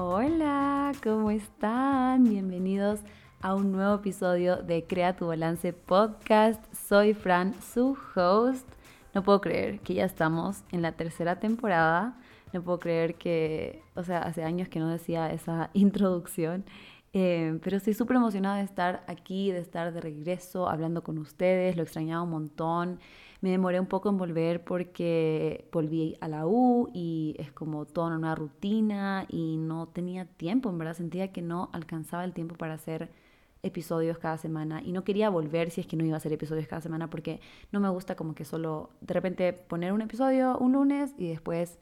Hola, ¿cómo están? Bienvenidos a un nuevo episodio de Crea tu Balance Podcast. Soy Fran, su host. No puedo creer que ya estamos en la tercera temporada. No puedo creer que, o sea, hace años que no decía esa introducción. Eh, pero estoy súper emocionada de estar aquí, de estar de regreso hablando con ustedes. Lo extrañaba un montón. Me demoré un poco en volver porque volví a la U y es como toda una rutina y no tenía tiempo, en verdad sentía que no alcanzaba el tiempo para hacer episodios cada semana y no quería volver si es que no iba a hacer episodios cada semana porque no me gusta como que solo de repente poner un episodio un lunes y después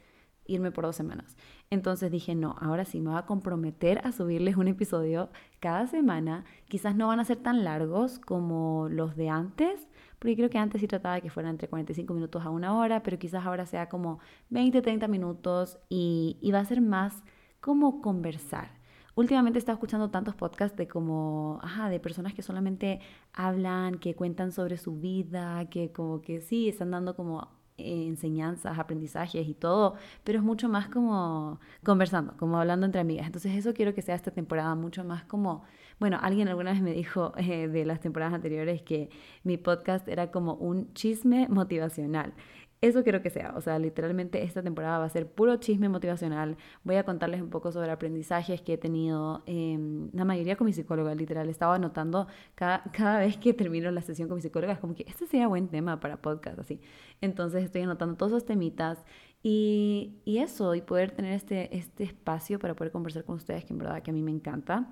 irme por dos semanas. Entonces dije, no, ahora sí me voy a comprometer a subirles un episodio cada semana. Quizás no van a ser tan largos como los de antes, porque creo que antes sí trataba que fueran entre 45 minutos a una hora, pero quizás ahora sea como 20, 30 minutos y, y va a ser más como conversar. Últimamente he estado escuchando tantos podcasts de como, ajá, de personas que solamente hablan, que cuentan sobre su vida, que como que sí, están dando como enseñanzas, aprendizajes y todo, pero es mucho más como conversando, como hablando entre amigas. Entonces eso quiero que sea esta temporada mucho más como, bueno, alguien alguna vez me dijo eh, de las temporadas anteriores que mi podcast era como un chisme motivacional. Eso quiero que sea, o sea, literalmente esta temporada va a ser puro chisme motivacional. Voy a contarles un poco sobre aprendizajes que he tenido, em, la mayoría con mi psicóloga, literal. Estaba anotando cada, cada vez que termino la sesión con mi psicóloga, es como que este sería buen tema para podcast, así. Entonces estoy anotando todos esos temitas y, y eso, y poder tener este, este espacio para poder conversar con ustedes, que en verdad que a mí me encanta.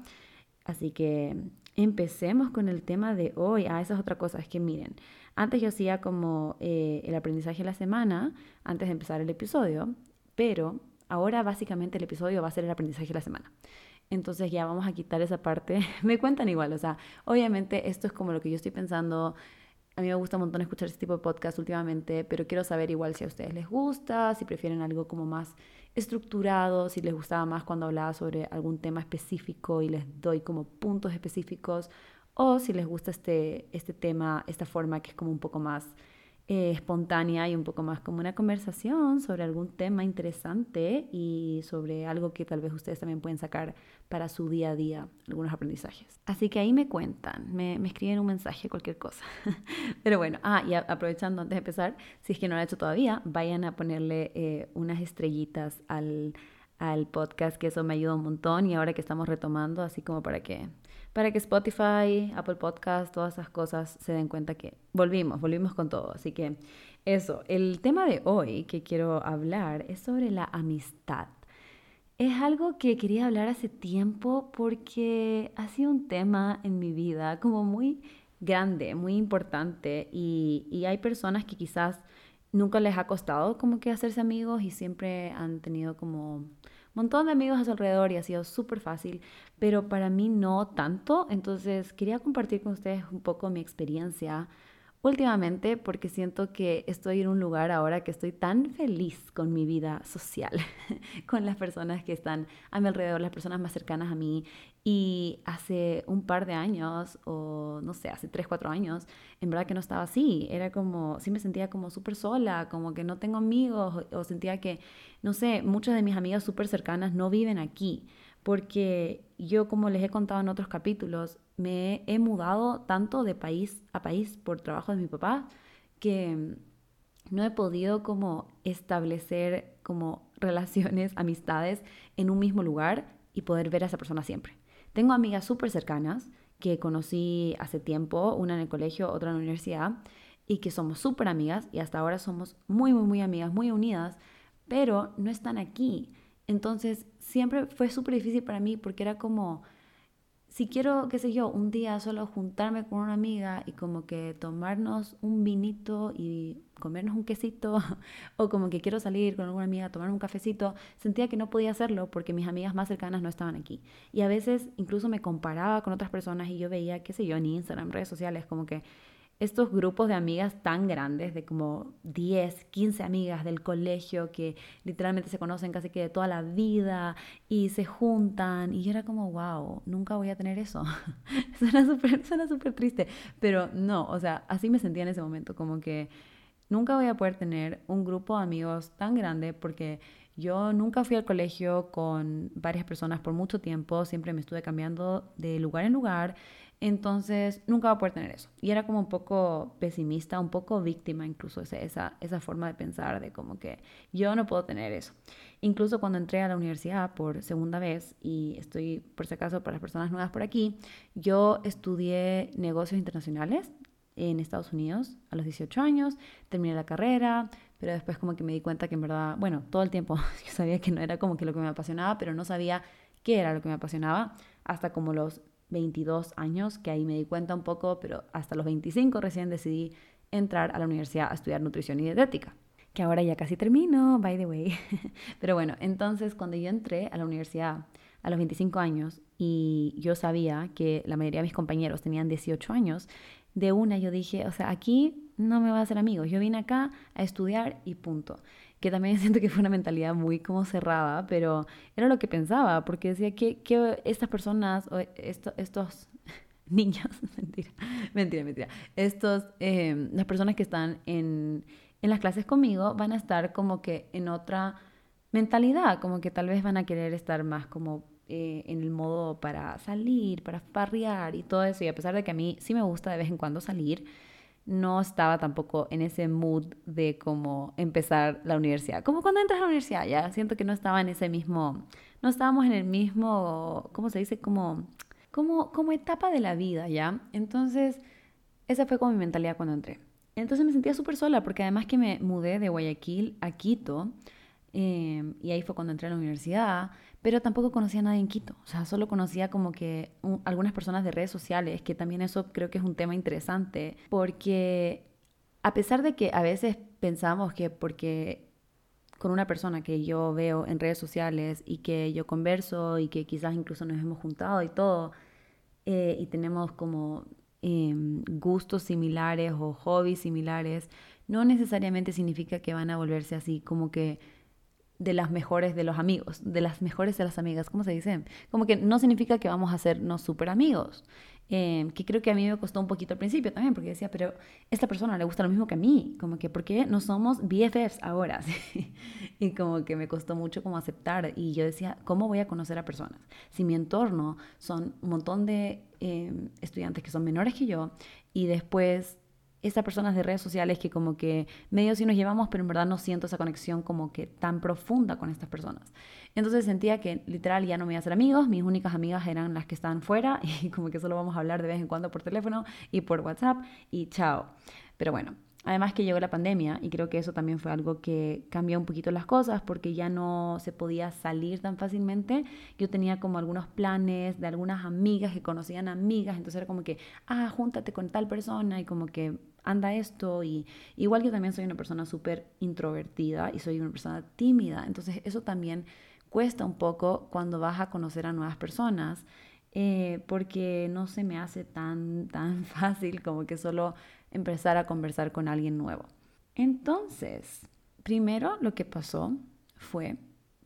Así que empecemos con el tema de hoy. Ah, esa es otra cosa, es que miren. Antes yo hacía como eh, el aprendizaje de la semana, antes de empezar el episodio, pero ahora básicamente el episodio va a ser el aprendizaje de la semana. Entonces ya vamos a quitar esa parte. me cuentan igual, o sea, obviamente esto es como lo que yo estoy pensando. A mí me gusta un montón escuchar este tipo de podcast últimamente, pero quiero saber igual si a ustedes les gusta, si prefieren algo como más estructurado, si les gustaba más cuando hablaba sobre algún tema específico y les doy como puntos específicos o si les gusta este, este tema, esta forma que es como un poco más eh, espontánea y un poco más como una conversación sobre algún tema interesante y sobre algo que tal vez ustedes también pueden sacar para su día a día, algunos aprendizajes. Así que ahí me cuentan, me, me escriben un mensaje, cualquier cosa. Pero bueno, ah, y aprovechando antes de empezar, si es que no lo han hecho todavía, vayan a ponerle eh, unas estrellitas al, al podcast, que eso me ayuda un montón y ahora que estamos retomando, así como para que para que Spotify, Apple Podcast, todas esas cosas se den cuenta que volvimos, volvimos con todo. Así que eso, el tema de hoy que quiero hablar es sobre la amistad. Es algo que quería hablar hace tiempo porque ha sido un tema en mi vida como muy grande, muy importante y, y hay personas que quizás nunca les ha costado como que hacerse amigos y siempre han tenido como montón de amigos a su alrededor y ha sido súper fácil, pero para mí no tanto. Entonces quería compartir con ustedes un poco mi experiencia últimamente porque siento que estoy en un lugar ahora que estoy tan feliz con mi vida social, con las personas que están a mi alrededor, las personas más cercanas a mí. Y hace un par de años, o no sé, hace tres, cuatro años, en verdad que no estaba así. Era como, sí me sentía como súper sola, como que no tengo amigos, o, sentía que, no sé, muchas de mis amigas súper cercanas no viven aquí porque yo, como les he contado en otros capítulos, me he mudado tanto de país a país por trabajo de mi papá que no he podido como establecer como relaciones, amistades en un mismo lugar y poder ver a esa persona siempre. Tengo amigas súper cercanas que conocí hace tiempo, una en el colegio, otra en la universidad, y que somos súper amigas y hasta ahora somos muy, muy, muy amigas, muy unidas, pero no están aquí. Entonces, siempre fue súper difícil para mí porque era como, si quiero, qué sé yo, un día solo juntarme con una amiga y como que tomarnos un vinito y comernos un quesito, o como que quiero salir con alguna amiga a tomar un cafecito, sentía que no podía hacerlo porque mis amigas más cercanas no estaban aquí. Y a veces incluso me comparaba con otras personas y yo veía, qué sé yo, en Instagram, redes sociales, como que estos grupos de amigas tan grandes, de como 10, 15 amigas del colegio que literalmente se conocen casi que de toda la vida y se juntan. Y yo era como, wow, nunca voy a tener eso. suena súper suena triste, pero no, o sea, así me sentía en ese momento, como que nunca voy a poder tener un grupo de amigos tan grande porque yo nunca fui al colegio con varias personas por mucho tiempo, siempre me estuve cambiando de lugar en lugar, entonces nunca voy a poder tener eso. Y era como un poco pesimista, un poco víctima incluso esa, esa forma de pensar de como que yo no puedo tener eso. Incluso cuando entré a la universidad por segunda vez, y estoy por si acaso para las personas nuevas por aquí, yo estudié negocios internacionales en Estados Unidos a los 18 años, terminé la carrera, pero después como que me di cuenta que en verdad, bueno, todo el tiempo yo sabía que no era como que lo que me apasionaba, pero no sabía qué era lo que me apasionaba hasta como los 22 años, que ahí me di cuenta un poco, pero hasta los 25 recién decidí entrar a la universidad a estudiar nutrición y dietética, que ahora ya casi termino, by the way. pero bueno, entonces cuando yo entré a la universidad a los 25 años y yo sabía que la mayoría de mis compañeros tenían 18 años, de una yo dije, o sea, aquí no me va a hacer amigos, yo vine acá a estudiar y punto. Que también siento que fue una mentalidad muy como cerrada, pero era lo que pensaba, porque decía que, que estas personas, o estos niños, mentira, mentira, mentira, estos, em, las personas que están en, en las clases conmigo van a estar como que en otra mentalidad, como que tal vez van a querer estar más como eh, en el modo para salir, para farrear y todo eso. Y a pesar de que a mí sí me gusta de vez en cuando salir, no estaba tampoco en ese mood de como empezar la universidad. Como cuando entras a la universidad, ya siento que no estaba en ese mismo, no estábamos en el mismo, ¿cómo se dice? Como, como, como etapa de la vida, ¿ya? Entonces, esa fue como mi mentalidad cuando entré. Entonces me sentía súper sola porque además que me mudé de Guayaquil a Quito, Em, y ahí fue cuando entré a la universidad, pero tampoco conocía a nadie en Quito, o sea, solo conocía como que algunas personas de redes sociales, que también eso creo que es un tema interesante, porque a pesar de que a veces pensamos que porque con una persona que yo veo en redes sociales y que yo converso y que quizás incluso nos hemos juntado y todo, eh, y tenemos como em, gustos similares o hobbies similares, no necesariamente significa que van a volverse así como que de las mejores de los amigos, de las mejores de las amigas, ¿cómo se dice? Como que no significa que vamos a hacernos súper amigos. Eh, que creo que a mí me costó un poquito al principio también, porque decía, pero esta persona le gusta lo mismo que a mí, como que, ¿por qué no somos BFFs ahora? y como que me costó mucho como aceptar, y yo decía, ¿cómo voy a conocer a personas? Si mi entorno son un montón de eh, estudiantes que son menores que yo, y después esas personas de redes sociales que como que medio sí nos llevamos, pero en verdad no siento esa conexión como que tan profunda con estas personas. Entonces sentía que literal ya no me iba a hacer amigos, mis únicas amigas eran las que estaban fuera y como que solo vamos a hablar de vez en cuando por teléfono y por WhatsApp y chao. Pero bueno, Además que llegó la pandemia y creo que eso también fue algo que cambió un poquito las cosas porque ya no se podía salir tan fácilmente. Yo tenía como algunos planes de algunas amigas que conocían amigas, entonces era como que, ah, júntate con tal persona y como que anda esto y igual yo también soy una persona súper introvertida y soy una persona tímida, entonces eso también cuesta un poco cuando vas a conocer a nuevas personas. Eh, porque no se me hace tan, tan fácil como que solo empezar a conversar con alguien nuevo. Entonces, primero lo que pasó fue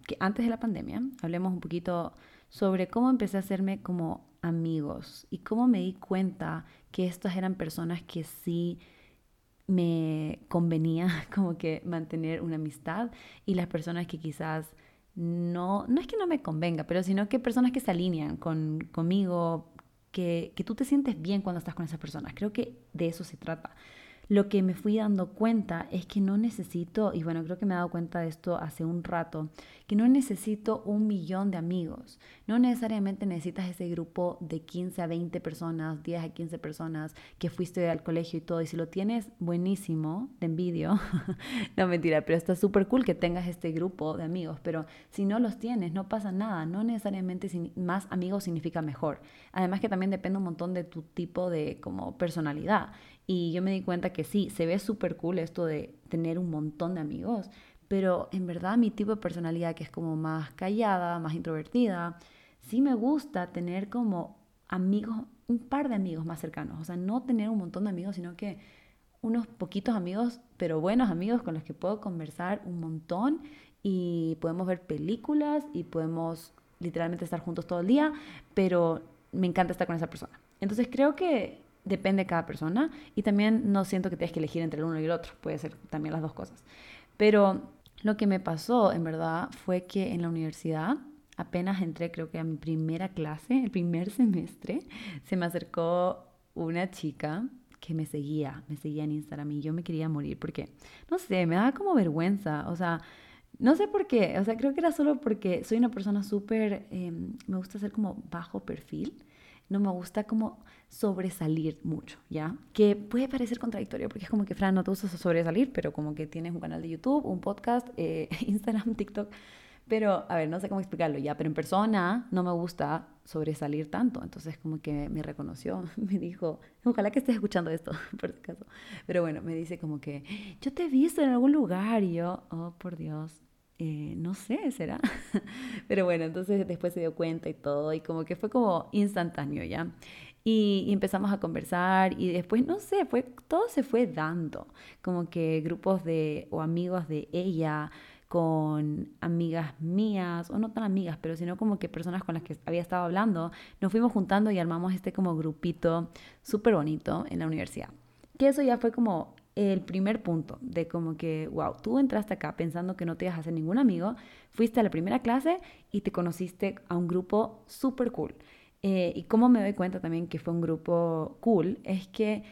que antes de la pandemia, hablemos un poquito sobre cómo empecé a hacerme como amigos y cómo me di cuenta que estas eran personas que sí me convenía como que mantener una amistad y las personas que quizás no, no es que no me convenga, pero sino que personas que se alinean con, conmigo, que, que tú te sientes bien cuando estás con esas personas. Creo que de eso se trata lo que me fui dando cuenta es que no necesito, y bueno, creo que me he dado cuenta de esto hace un rato, que no necesito un millón de amigos. No necesariamente necesitas ese grupo de 15 a 20 personas, 10 a 15 personas que fuiste al colegio y todo. Y si lo tienes, buenísimo, te envidio. no mentira, pero está súper cool que tengas este grupo de amigos. Pero si no los tienes, no pasa nada. No necesariamente más amigos significa mejor. Además que también depende un montón de tu tipo de como personalidad. Y yo me di cuenta que sí, se ve súper cool esto de tener un montón de amigos, pero en verdad mi tipo de personalidad, que es como más callada, más introvertida, sí me gusta tener como amigos, un par de amigos más cercanos. O sea, no tener un montón de amigos, sino que unos poquitos amigos, pero buenos amigos con los que puedo conversar un montón y podemos ver películas y podemos literalmente estar juntos todo el día, pero me encanta estar con esa persona. Entonces creo que depende de cada persona y también no siento que tienes que elegir entre el uno y el otro, puede ser también las dos cosas. Pero lo que me pasó, en verdad, fue que en la universidad, apenas entré, creo que a mi primera clase, el primer semestre, se me acercó una chica que me seguía, me seguía en Instagram y yo me quería morir porque, no sé, me daba como vergüenza, o sea, no sé por qué, o sea, creo que era solo porque soy una persona súper, em, me gusta ser como bajo perfil, no me gusta como sobresalir mucho, ¿ya? Que puede parecer contradictorio porque es como que, Fran, no te gusta sobresalir, pero como que tienes un canal de YouTube, un podcast, eh, Instagram, TikTok, pero, a ver, no sé cómo explicarlo ya, pero en persona no me gusta sobresalir tanto. Entonces, como que me reconoció, me dijo, ojalá que estés escuchando esto, por si acaso. Pero bueno, me dice como que, yo te he visto en algún lugar. Y yo, oh, por Dios, eh, no sé, ¿será? Pero bueno, entonces después se dio cuenta y todo, y como que fue como instantáneo ya. Y, empezamos a conversar y después, no sé, fue, todo se fue dando, como que grupos de, o amigos de ella, con amigas mías, o no tan amigas, pero sino como que personas con las que había estado hablando, nos fuimos juntando y armamos este como grupito súper bonito en la universidad. Que eso ya fue como el primer punto de como que, wow, tú entraste acá pensando que no te ibas a hacer ningún amigo, fuiste a la primera clase y te conociste a un grupo súper cool. Eh, y cómo me doy cuenta también que fue un grupo cool es que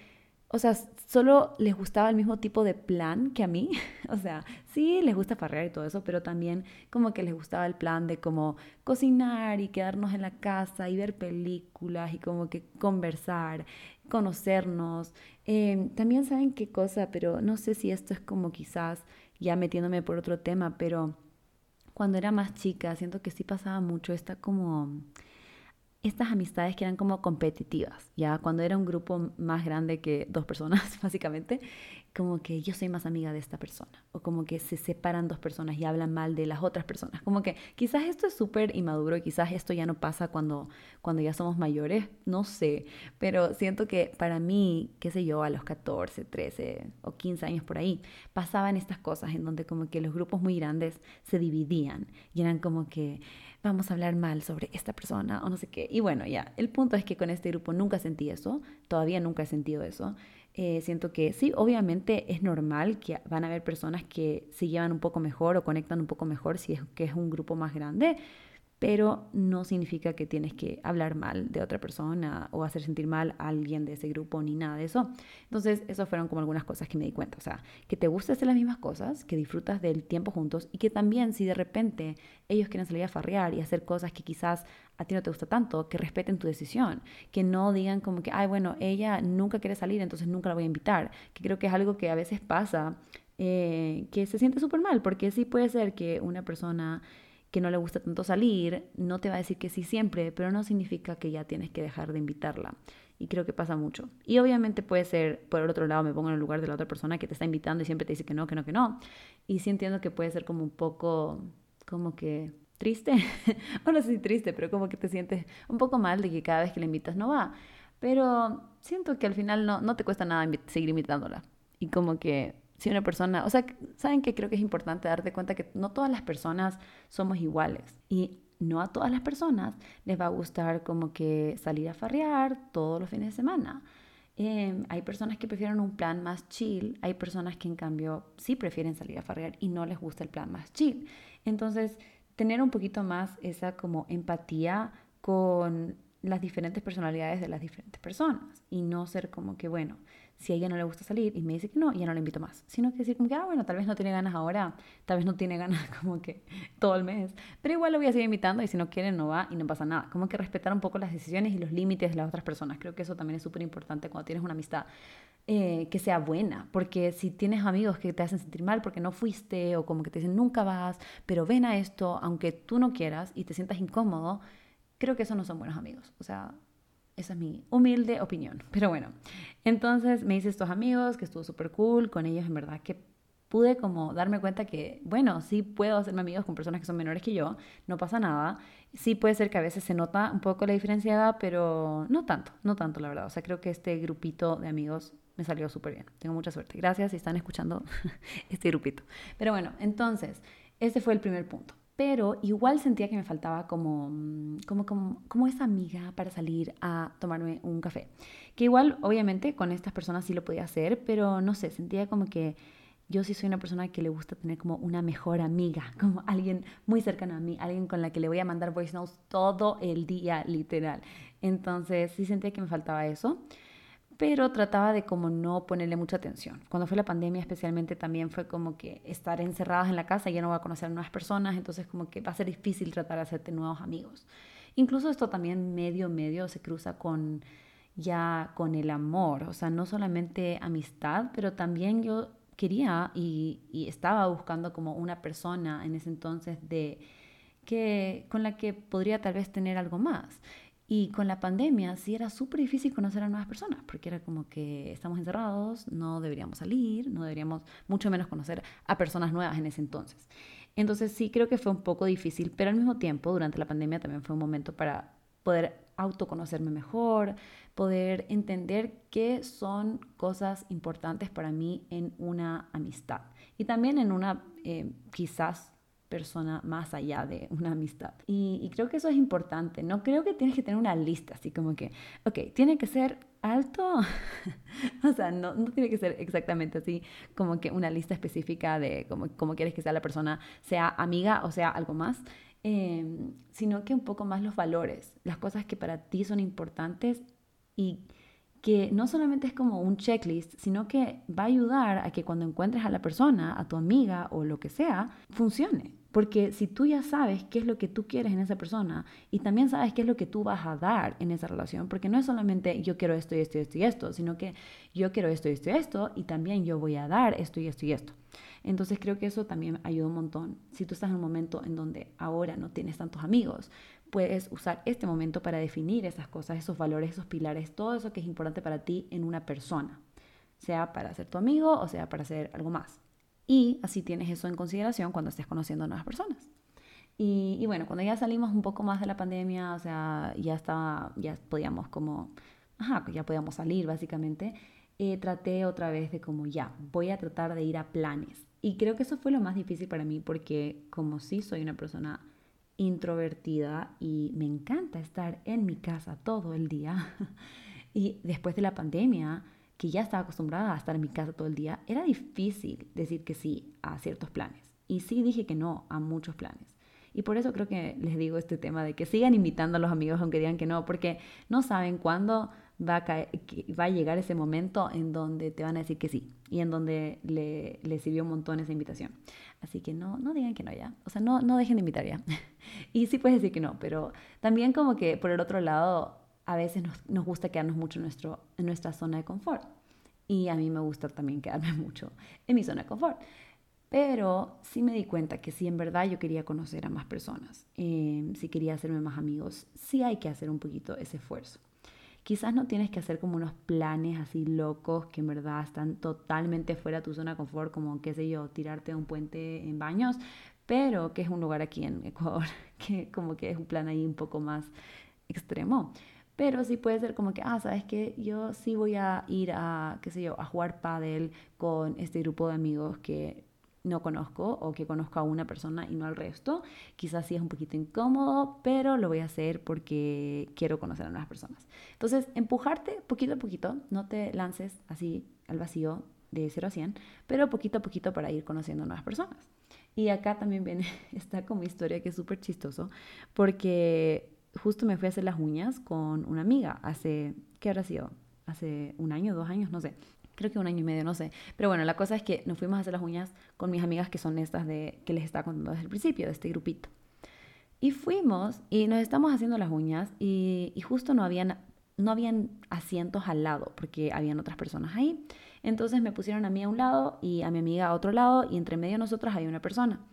o sea, solo les gustaba el mismo tipo de plan que a mí. o sea, sí les gusta farrear y todo eso, pero también como que les gustaba el plan de como cocinar y quedarnos en la casa y ver películas y como que conversar, conocernos. Em, también saben qué cosa, pero no sé si esto es como quizás ya metiéndome por otro tema, pero cuando era más chica siento que sí pasaba mucho esta como estas amistades que eran como competitivas, ya cuando era un grupo más grande que dos personas, básicamente, como que yo soy más amiga de esta persona, o como que se separan dos personas y hablan mal de las otras personas, como que quizás esto es súper inmaduro y quizás esto ya no pasa cuando, cuando ya somos mayores, no sé, pero siento que para mí, qué sé yo, a los 14, 13 o 15 años por ahí, pasaban estas cosas en donde como que los grupos muy grandes se dividían y eran como que vamos a hablar mal sobre esta persona o no sé qué. Y bueno, ya, el punto es que con este grupo nunca sentí eso, todavía nunca he sentido eso. Eh, siento que sí, obviamente es normal que van a haber personas que se llevan un poco mejor o conectan un poco mejor si es que es un grupo más grande, pero no significa que tienes que hablar mal de otra persona o hacer sentir mal a alguien de ese grupo ni nada de eso. Entonces, esas fueron como algunas cosas que me di cuenta. O sea, que te gusta hacer las mismas cosas, que disfrutas del tiempo juntos y que también si de repente ellos quieren salir a farrear y hacer cosas que quizás a ti no te gusta tanto, que respeten tu decisión, que no digan como que, ay, bueno, ella nunca quiere salir, entonces nunca la voy a invitar, que creo que es algo que a veces pasa, eh, que se siente súper mal, porque sí puede ser que una persona que no le gusta tanto salir, no te va a decir que sí siempre, pero no significa que ya tienes que dejar de invitarla. Y creo que pasa mucho. Y obviamente puede ser, por el otro lado, me pongo en el lugar de la otra persona que te está invitando y siempre te dice que no, que no, que no. Y sí entiendo que puede ser como un poco, como que triste, o no sé si triste, pero como que te sientes un poco mal de que cada vez que la invitas no va. Pero siento que al final no, no te cuesta nada seguir invitándola. Y como que si una persona, o sea, saben que creo que es importante darte cuenta que no todas las personas somos iguales y no a todas las personas les va a gustar como que salir a farrear todos los fines de semana. Em, hay personas que prefieren un plan más chill, hay personas que en cambio sí prefieren salir a farrear y no les gusta el plan más chill. Entonces, tener un poquito más esa como empatía con las diferentes personalidades de las diferentes personas y no ser como que, bueno, si a ella no le gusta salir y me dice que no, ya no la invito más. Sino que decir como que, ah, bueno, tal vez no tiene ganas ahora, tal vez no tiene ganas como que todo el mes, pero igual lo voy a seguir invitando y si no quiere no va y no pasa nada. Como que respetar un poco las decisiones y los límites de las otras personas. Creo que eso también es súper importante cuando tienes una amistad. Eh, que sea buena, porque si tienes amigos que te hacen sentir mal porque no fuiste o como que te dicen nunca vas, pero ven a esto aunque tú no quieras y te sientas incómodo, creo que esos no son buenos amigos. O sea, esa es mi humilde opinión. Pero bueno, entonces me hice estos amigos que estuvo súper cool. Con ellos en verdad que pude como darme cuenta que, bueno, sí puedo hacerme amigos con personas que son menores que yo, no pasa nada. Sí puede ser que a veces se nota un poco la diferencia de edad, pero no tanto, no tanto la verdad. O sea, creo que este grupito de amigos me salió súper bien. Tengo mucha suerte. Gracias si están escuchando este grupito. Pero bueno, entonces, este fue el primer punto. Pero igual sentía que me faltaba como, mm, como, como, como, esa amiga para salir a tomarme un café. Que igual, obviamente, con estas personas sí lo podía hacer, pero no sé, sentía como que yo sí soy una persona que le gusta tener como una mejor amiga, como alguien muy cercano a mí, alguien con la que le voy a mandar voice notes todo el día, literal. Entonces sí sentía que me faltaba eso pero trataba de como no ponerle mucha atención. Cuando fue la pandemia especialmente también fue como que estar encerradas en la casa, ya no voy a conocer nuevas personas, entonces como que va a ser difícil tratar de hacerte nuevos amigos. Incluso esto también medio, medio se cruza con ya con el amor, o sea, no solamente amistad, pero también yo quería y, y estaba buscando como una persona en ese entonces de que con la que podría tal vez tener algo más. Y con la pandemia sí era súper difícil conocer a nuevas personas, porque era como que estamos encerrados, no deberíamos salir, no deberíamos mucho menos conocer a personas nuevas en ese entonces. Entonces sí creo que fue un poco difícil, pero al mismo tiempo durante la pandemia también fue un momento para poder autoconocerme mejor, poder entender qué son cosas importantes para mí en una amistad y también en una eh, quizás persona más allá de una amistad. Y, creo que eso es importante. No creo que tienes que tener una lista, así como que, ok, tiene que ser alto. o sea, no, no, tiene que ser exactamente así, como que una lista específica de cómo, cómo quieres que sea la persona, sea amiga o sea algo más. Em, sino que un poco más los valores, las cosas que para ti son importantes y que no solamente es como un checklist, sino que va a ayudar a que cuando encuentres a la persona, a tu amiga o lo que sea, funcione. Porque si tú ya sabes qué es lo que tú quieres en esa persona y también sabes qué es lo que tú vas a dar en esa relación, porque no es solamente yo quiero esto y esto y esto y esto, sino que yo quiero esto y esto y esto y también yo voy a dar esto y esto y esto. Entonces creo que eso también ayuda un montón. Si tú estás en un momento en donde ahora no tienes tantos amigos, puedes usar este momento para definir esas cosas, esos valores, esos pilares, todo eso que es importante para ti en una persona, sea para ser tu amigo o sea para ser algo más. Y así tienes eso en consideración cuando estés conociendo nuevas personas. Y, bueno, cuando ya salimos un poco más de la pandemia, o sea, ya estaba, ya podíamos como, ajá, ya podíamos salir básicamente, eh, traté otra vez de como ya, voy a tratar de ir a planes. Y creo que eso fue lo más difícil para mí porque como sí soy una persona introvertida y me encanta estar en mi casa todo el día. y después de la pandemia, que ya estaba acostumbrada a estar en mi casa todo el día, era difícil decir que sí a ciertos planes. Y sí dije que no a muchos planes. Y por eso creo que les digo este tema de que sigan invitando a los amigos aunque digan que no, porque no saben cuándo va a, va a llegar ese momento en donde te van a decir que sí y en donde le, le sirvió un montón esa invitación. Así que no, no digan que no ya. O sea, no, no dejen de invitar ya. y sí puedes decir que no, pero también como que por el otro lado, a veces nos, nos gusta quedarnos mucho en, nuestro, en nuestra zona de confort. Y a mí me gusta también quedarme mucho en mi zona de confort. Pero sí me di cuenta que si en verdad yo quería conocer a más personas, eh, si quería hacerme más amigos, sí hay que hacer un poquito ese esfuerzo. Quizás no tienes que hacer como unos planes así locos que en verdad están totalmente fuera de tu zona de confort, como, qué sé yo, tirarte a un puente en baños, pero que es un lugar aquí en Ecuador, que como que es un plan ahí un poco más extremo. Pero sí puede ser como que, ah, sabes que yo sí voy a ir a, qué sé yo, a jugar pádel con este grupo de amigos que no conozco o que conozco a una persona y no al resto. Quizás sí es un poquito incómodo, pero lo voy a hacer porque quiero conocer a nuevas personas. Entonces, empujarte poquito a poquito, no te lances así al vacío de 0 a 100, pero poquito a poquito para ir conociendo nuevas personas. Y acá también viene esta como historia que es súper chistoso, porque justo me fui a hacer las uñas con una amiga hace, ¿qué habrá sido? Hace un año, dos años, no sé creo que un año y medio, no sé. Pero bueno, la cosa es que nos fuimos a hacer las uñas con mis amigas que son estas de que les estaba contando desde el principio, de este grupito. Y fuimos y nos estamos haciendo las uñas y, justo no habían, no habían asientos al lado porque habían otras personas ahí. Entonces me pusieron a mí a un lado y a mi amiga a otro lado y entre medio de nosotras hay una persona.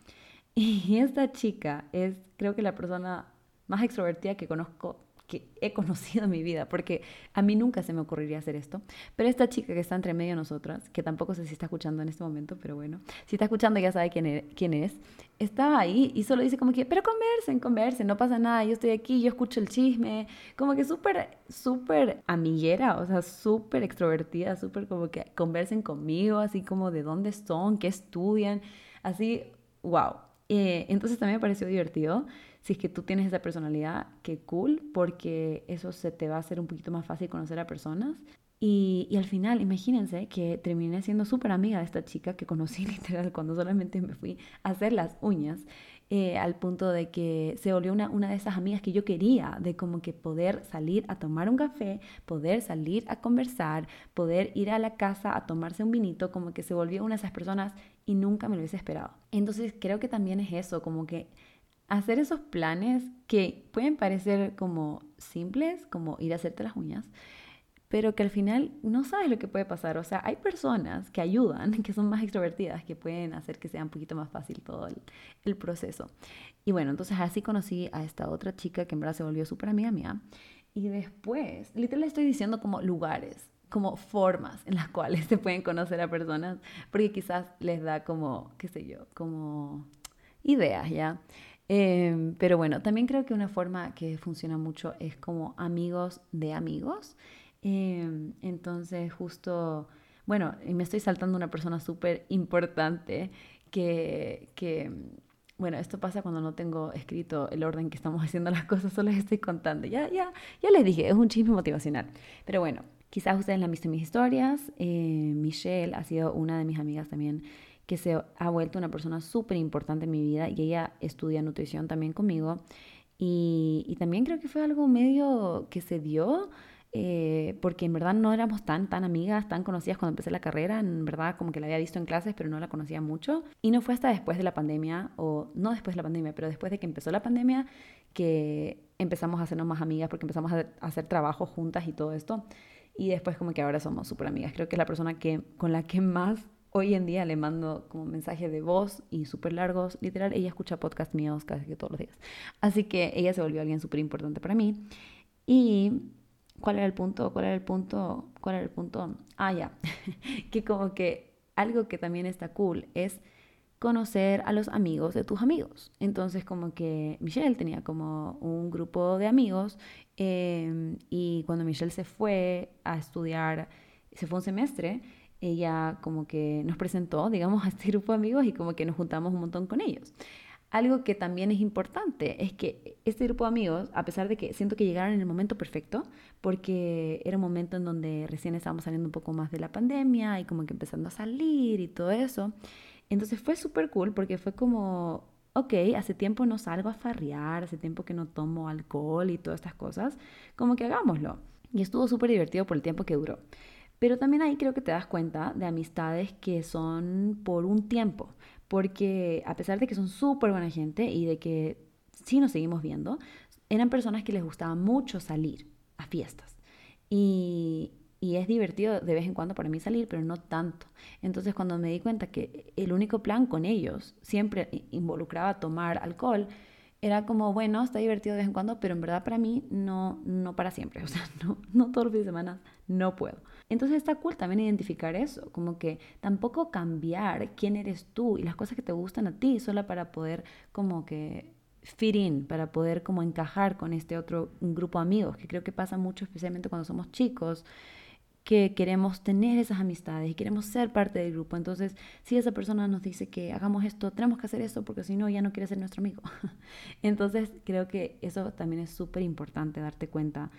Y esta chica es creo que la persona más extrovertida que conozco que he conocido en mi vida, porque a mí nunca se me ocurriría hacer esto. Pero esta chica que está entre medio de nosotras, que tampoco sé si está escuchando en este momento, pero bueno, si está escuchando ya sabe quién es, quién es estaba ahí y solo dice como que, pero conversen, conversen, no pasa nada, yo estoy aquí, yo escucho el chisme, como que súper, súper amiguera, o sea, súper extrovertida, súper como que conversen conmigo, así como de dónde son, qué estudian, así, wow. Eh, entonces también me pareció divertido. Si es que tú tienes esa personalidad, qué cool, porque eso se te va a hacer un poquito más fácil conocer a personas. Y, y al final, imagínense que terminé siendo súper amiga de esta chica que conocí literal cuando solamente me fui a hacer las uñas. Eh, al punto de que se volvió una, una de esas amigas que yo quería, de como que poder salir a tomar un café, poder salir a conversar, poder ir a la casa a tomarse un vinito, como que se volvió una de esas personas y nunca me lo hubiese esperado. Entonces creo que también es eso, como que hacer esos planes que pueden parecer como simples, como ir a hacerte las uñas, pero que al final no sabes lo que puede pasar. O sea, hay personas que ayudan, que son más extrovertidas, que pueden hacer que sea un poquito más fácil todo el, proceso. Y bueno, entonces así conocí a esta otra chica que en verdad se volvió súper amiga mía. Y después, literal estoy diciendo como lugares, como formas en las cuales se pueden conocer a personas, porque quizás les da como, qué sé yo, como ideas, ¿ya? Em, pero bueno, también creo que una forma que funciona mucho es como amigos de amigos. Em, entonces, justo, bueno, me estoy saltando una persona súper importante que, que, bueno, esto pasa cuando no tengo escrito el orden que estamos haciendo las cosas, solo les estoy contando. Ya, ya, ya les dije, es un chisme motivacional. Pero bueno, quizás ustedes la han visto en mis historias. Eh, Michelle ha sido una de mis amigas también que se ha vuelto una persona súper importante en mi vida y ella estudia nutrición también conmigo. Y, y también creo que fue algo medio que se dio eh, porque en verdad no éramos tan, tan amigas, tan conocidas cuando empecé la carrera, en verdad como que la había visto en clases, pero no la conocía mucho. Y no fue hasta después de la pandemia, o no después de la pandemia, pero después de que empezó la pandemia, que empezamos a hacernos más amigas, porque empezamos a hacer trabajo juntas y todo esto. Y después como que ahora somos súper amigas. Creo que es la persona que, con la que más hoy en día le mando como mensajes de voz y súper largos. Literal, ella escucha podcast míos casi que todos los días. Así que ella se volvió alguien súper importante para mí. Y ¿Cuál era el punto? ¿Cuál era el punto? ¿Cuál era el punto? Ah, ya. que como que algo que también está cool es conocer a los amigos de tus amigos. Entonces como que Michelle tenía como un grupo de amigos em, y cuando Michelle se fue a estudiar, se fue un semestre, ella como que nos presentó, digamos, a este grupo de amigos y como que nos juntamos un montón con ellos. Algo que también es importante es que este grupo de amigos, a pesar de que siento que llegaron en el momento perfecto, porque era un momento en donde recién estábamos saliendo un poco más de la pandemia y como que empezando a salir y todo eso, entonces fue súper cool porque fue como, ok, hace tiempo no salgo a farrear, hace tiempo que no tomo alcohol y todas estas cosas, como que hagámoslo. Y estuvo súper divertido por el tiempo que duró. Pero también ahí creo que te das cuenta de amistades que son por un tiempo porque a pesar de que son súper buena gente y de que sí nos seguimos viendo, eran personas que les gustaba mucho salir a fiestas. Y, y es divertido de vez en cuando para mí salir, pero no tanto. Entonces cuando me di cuenta que el único plan con ellos siempre involucraba tomar alcohol, era como, bueno, está divertido de vez en cuando, pero en verdad para mí no, no para siempre. O sea, no, no todos los fines de semana, no puedo. Entonces está cool también identificar eso, como que tampoco cambiar quién eres tú y las cosas que te gustan a ti, solo para poder como que fit in, para poder como encajar con este otro grupo de amigos, que creo que pasa mucho especialmente cuando somos chicos que queremos tener esas amistades y queremos ser parte del grupo. Entonces, si esa persona nos dice que hagamos esto, tenemos que hacer esto porque si no, ya no quiere ser nuestro amigo. Entonces, creo que eso también es súper importante darte cuenta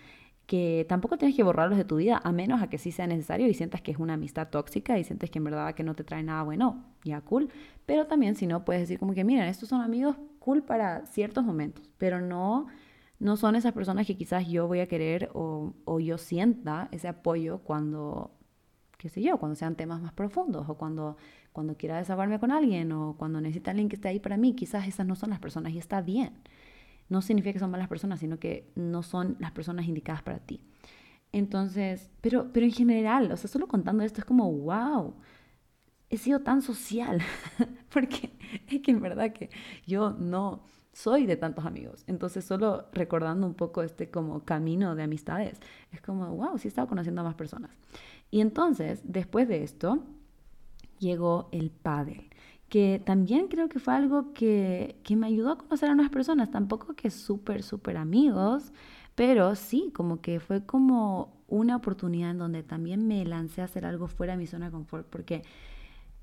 que tampoco tienes que borrarlos de tu vida a menos a que sí sea necesario y sientas que es una amistad tóxica y sientes que en verdad que no te trae nada bueno, ya cool. Pero también si no, puedes decir como que, miren, estos son amigos cool para ciertos momentos, pero no no son esas personas que quizás yo voy a querer o, o, yo sienta ese apoyo cuando, qué sé yo, cuando sean temas más profundos o cuando, cuando quiera desahogarme con alguien o cuando necesita alguien que esté ahí para mí, quizás esas no son las personas y está bien. No significa que son malas personas, sino que no son las personas indicadas para ti. Entonces, pero, pero en general, o sea, solo contando esto es como, wow, he sido tan social, porque es que en verdad que yo no soy de tantos amigos. Entonces, solo recordando un poco este como camino de amistades, es como, wow, sí he estado conociendo a más personas. Y entonces, después de esto, llegó el pádel, que también creo que fue algo que, que me ayudó a conocer a nuevas personas, tampoco que súper, súper amigos, pero sí, como que fue como una oportunidad en donde también me lancé a hacer algo fuera de mi zona de confort, porque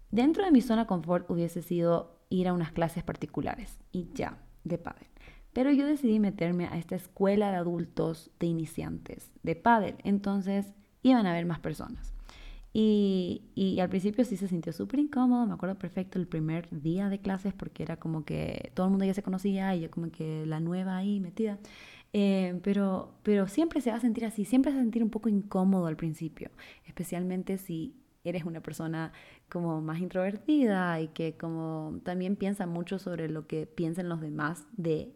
dentro de mi zona de confort hubiese sido ir a unas clases particulares y ya, de pádel. Pero yo decidí meterme a esta escuela de adultos de iniciantes de pádel. Entonces iban a haber más personas. Y, y, al principio sí se sintió súper incómodo, me acuerdo perfecto el primer día de clases porque era como que todo el mundo ya se conocía y yo como que la nueva ahí metida. Eh, pero, pero siempre se va a sentir así, siempre se va a sentir un poco incómodo al principio, especialmente si eres una persona como más introvertida y que como también piensa mucho sobre lo que piensan los demás de,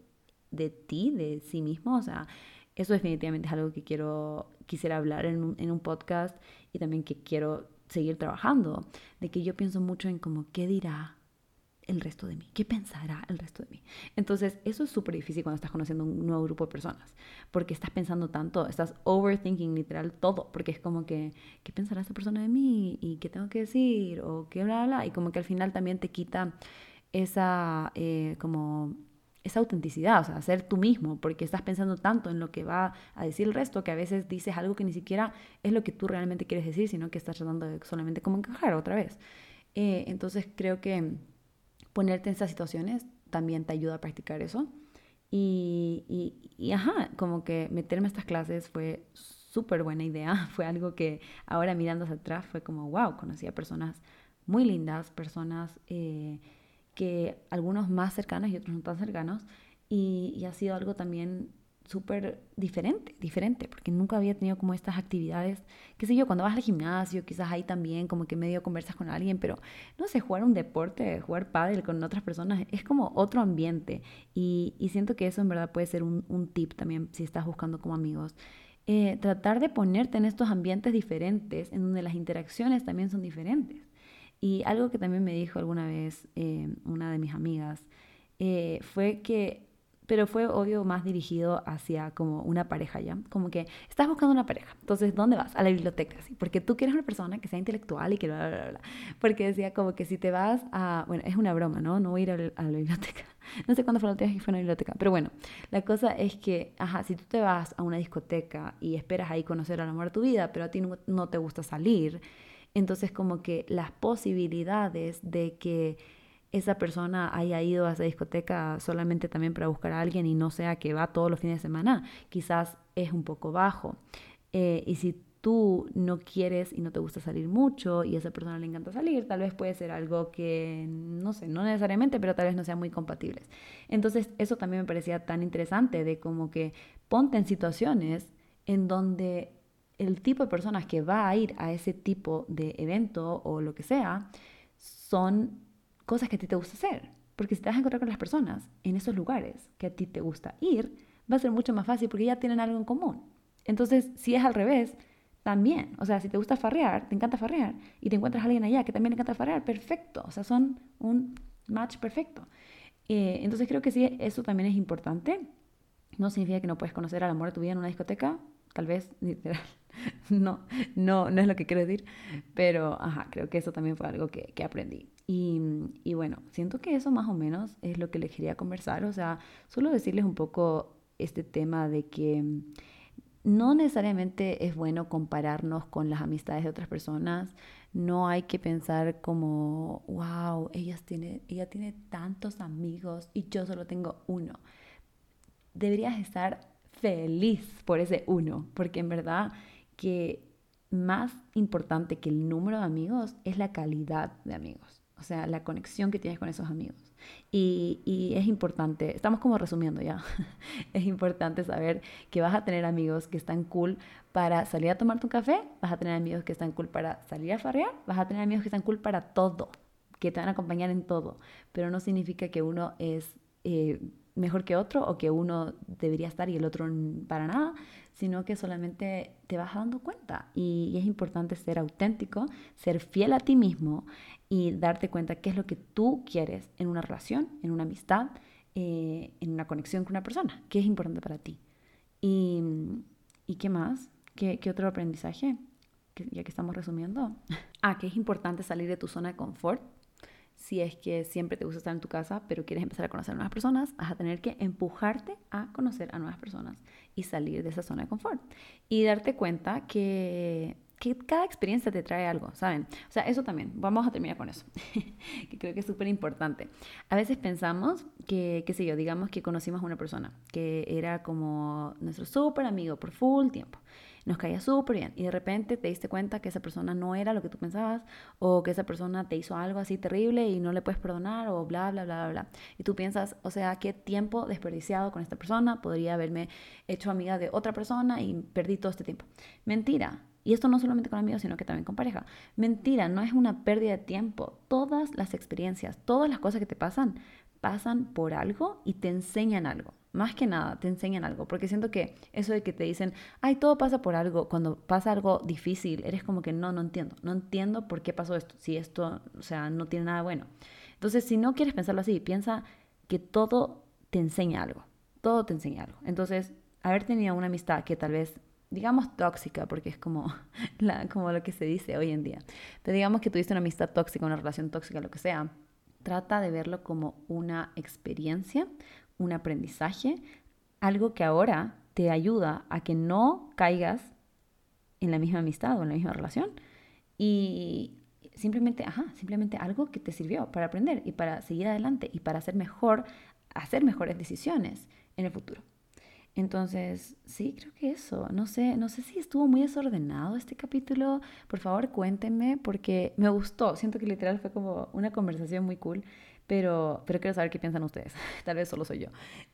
de ti, de sí mismo. O sea, eso definitivamente es algo que quiero, quisiera hablar en un, en un podcast y también que quiero seguir trabajando, de que yo pienso mucho en como qué dirá el resto de mí? ¿Qué pensará el resto de mí? Entonces, eso es súper difícil cuando estás conociendo un nuevo grupo de personas, porque estás pensando tanto, estás overthinking literal todo, porque es como que, ¿qué pensará esta persona de mí? ¿Y qué tengo que decir? O qué bla, bla, y como que al final también te quita esa, eh, como esa autenticidad, o sea, ser tú mismo, porque estás pensando tanto en lo que va a decir el resto que a veces dices algo que ni siquiera es lo que tú realmente quieres decir, sino que estás tratando solamente como encajar otra vez. Eh, entonces creo que ponerte en esas situaciones también te ayuda a practicar eso. Y, y, y ajá, como que meterme a estas clases fue súper buena idea. Fue algo que ahora mirando hacia atrás fue como, wow, conocí a personas muy lindas, personas eh, que algunos más cercanos y otros no tan cercanos. Y, y ha sido algo también súper diferente, diferente, porque nunca había tenido como estas actividades, qué sé yo, cuando vas al gimnasio, quizás ahí también como que medio conversas con alguien, pero no sé, jugar un deporte, jugar pádel con otras personas, es como otro ambiente y, siento que eso en verdad puede ser un, un tip también si estás buscando como amigos. Eh, tratar de ponerte en estos ambientes diferentes, en donde las interacciones también son diferentes. Y algo que también me dijo alguna vez eh, una de mis amigas eh, fue que pero fue obvio más dirigido hacia como una pareja ya, como que estás buscando una pareja, entonces ¿dónde vas? A la biblioteca, sí, porque tú quieres una persona que sea intelectual y que bla, bla, bla, porque decía como que si te vas a, bueno, es una broma, ¿no? No voy a ir a, la biblioteca, no sé cuándo fue la última vez que fue a una biblioteca, pero bueno, la cosa es que, ajá, si tú te vas a una discoteca y esperas ahí conocer al amor de tu vida, pero a ti no, no te gusta salir, entonces como que las posibilidades de que esa persona haya ido a esa discoteca solamente también para buscar a alguien y no sea que va todos los fines de semana, quizás es un poco bajo. Eh, y si tú no quieres y no te gusta salir mucho y a esa persona le encanta salir, tal vez puede ser algo que, no sé, no necesariamente, pero tal vez no sean muy compatibles. Entonces, eso también me parecía tan interesante de como que ponte en situaciones en donde el tipo de personas que va a ir a ese tipo de evento o lo que sea son cosas que a ti te gusta hacer. Porque si te vas a encontrar con las personas en esos lugares que a ti te gusta ir, va a ser mucho más fácil porque ya tienen algo en común. Entonces, si es al revés, también. O sea, si te gusta farrear, te encanta farrear, y te encuentras a alguien allá que también le encanta farrear, perfecto. O sea, son un match perfecto. Eh, entonces creo que sí, eso también es importante. No significa que no puedes conocer al amor de tu vida en una discoteca, tal vez, literal. no, no, no es lo que quiero decir, pero ajá, creo que eso también fue algo que, que aprendí. Y, bueno, siento que eso más o menos es lo que les quería conversar, o sea, solo decirles un poco este tema de que no necesariamente es bueno compararnos con las amistades de otras personas, no hay que pensar como, wow, ella tiene, ella tiene tantos amigos y yo solo tengo uno. Deberías estar feliz por ese uno, porque en verdad que más importante que el número de amigos es la calidad de amigos, o sea, la conexión que tienes con esos amigos. Y, y, es importante, estamos como resumiendo ya, es importante saber que vas a tener amigos que están cool para salir a tomar tu café, vas a tener amigos que están cool para salir a farrear, vas a tener amigos que están cool para todo, que te van a acompañar en todo, pero no significa que uno es... Eh, mejor que otro o que uno debería estar y el otro para nada, sino que solamente te vas dando cuenta. Y, es importante ser auténtico, ser fiel a ti mismo y darte cuenta qué es lo que tú quieres en una relación, en una amistad, eh, en una conexión con una persona, qué es importante para ti. ¿Y, qué más? ¿Qué, ¿Qué, otro aprendizaje? ya que estamos resumiendo. ah, que es importante salir de tu zona de confort si es que siempre te gusta estar en tu casa, pero quieres empezar a conocer a nuevas personas, vas a tener que empujarte a conocer a nuevas personas y salir de esa zona de confort. Y darte cuenta que que cada experiencia te trae algo, ¿saben? O sea, eso también, vamos a terminar con eso, que creo que es súper importante. A veces pensamos que, qué sé yo, digamos que conocimos a una persona que era como nuestro súper amigo por full tiempo nos caía súper bien y de repente te diste cuenta que esa persona no era lo que tú pensabas o que esa persona te hizo algo así terrible y no le puedes perdonar o bla, bla, bla, bla, bla. Y tú piensas, o sea, qué tiempo desperdiciado con esta persona, podría haberme hecho amiga de otra persona y perdí todo este tiempo. Mentira. Y esto no solamente con amigos, sino que también con pareja. Mentira, no es una pérdida de tiempo. Todas las experiencias, todas las cosas que te pasan, pasan por algo y te enseñan algo. Más que nada, te enseñan algo. Porque siento que eso de que te dicen, ay, todo pasa por algo, cuando pasa algo difícil, eres como que no, no entiendo. No entiendo por qué pasó esto. Si esto, o sea, no tiene nada bueno. Entonces, si no quieres pensarlo así, piensa que todo te enseña algo. Todo te enseña algo. Entonces, haber tenido una amistad que tal vez digamos tóxica, porque es como, la, como lo que se dice hoy en día, pero digamos que tuviste una amistad tóxica, una relación tóxica, lo que sea, trata de verlo como una experiencia, un aprendizaje, algo que ahora te ayuda a que no caigas en la misma amistad o en la misma relación y simplemente, ajá, simplemente algo que te sirvió para aprender y para seguir adelante y para hacer mejor, hacer mejores decisiones en el futuro. Entonces, sí, creo que eso. No sé, no sé si estuvo muy desordenado este capítulo. Por favor, cuéntenme porque me gustó. Siento que literal fue como una conversación muy cool, pero, pero quiero saber qué piensan ustedes. Tal vez solo soy yo.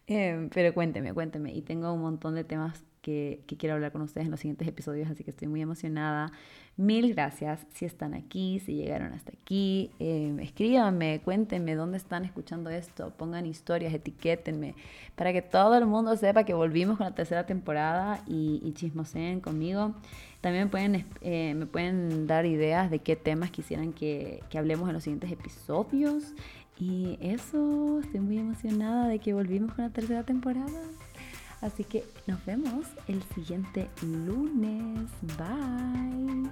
Em, pero cuéntenme, cuéntenme. Y tengo un montón de temas que, quiero hablar con ustedes en los siguientes episodios, así que estoy muy emocionada. Mil gracias si están aquí, si llegaron hasta aquí. Eh, escríbanme, cuéntenme dónde están escuchando esto, pongan historias, etiquétenme, para que todo el mundo sepa que volvimos con la tercera temporada y, y chismoseen conmigo. También pueden, eh, me pueden dar ideas de qué temas quisieran que, que hablemos en los siguientes episodios. Y eso, estoy muy emocionada de que volvimos con la tercera temporada. Así que nos vemos el siguiente lunes. Bye.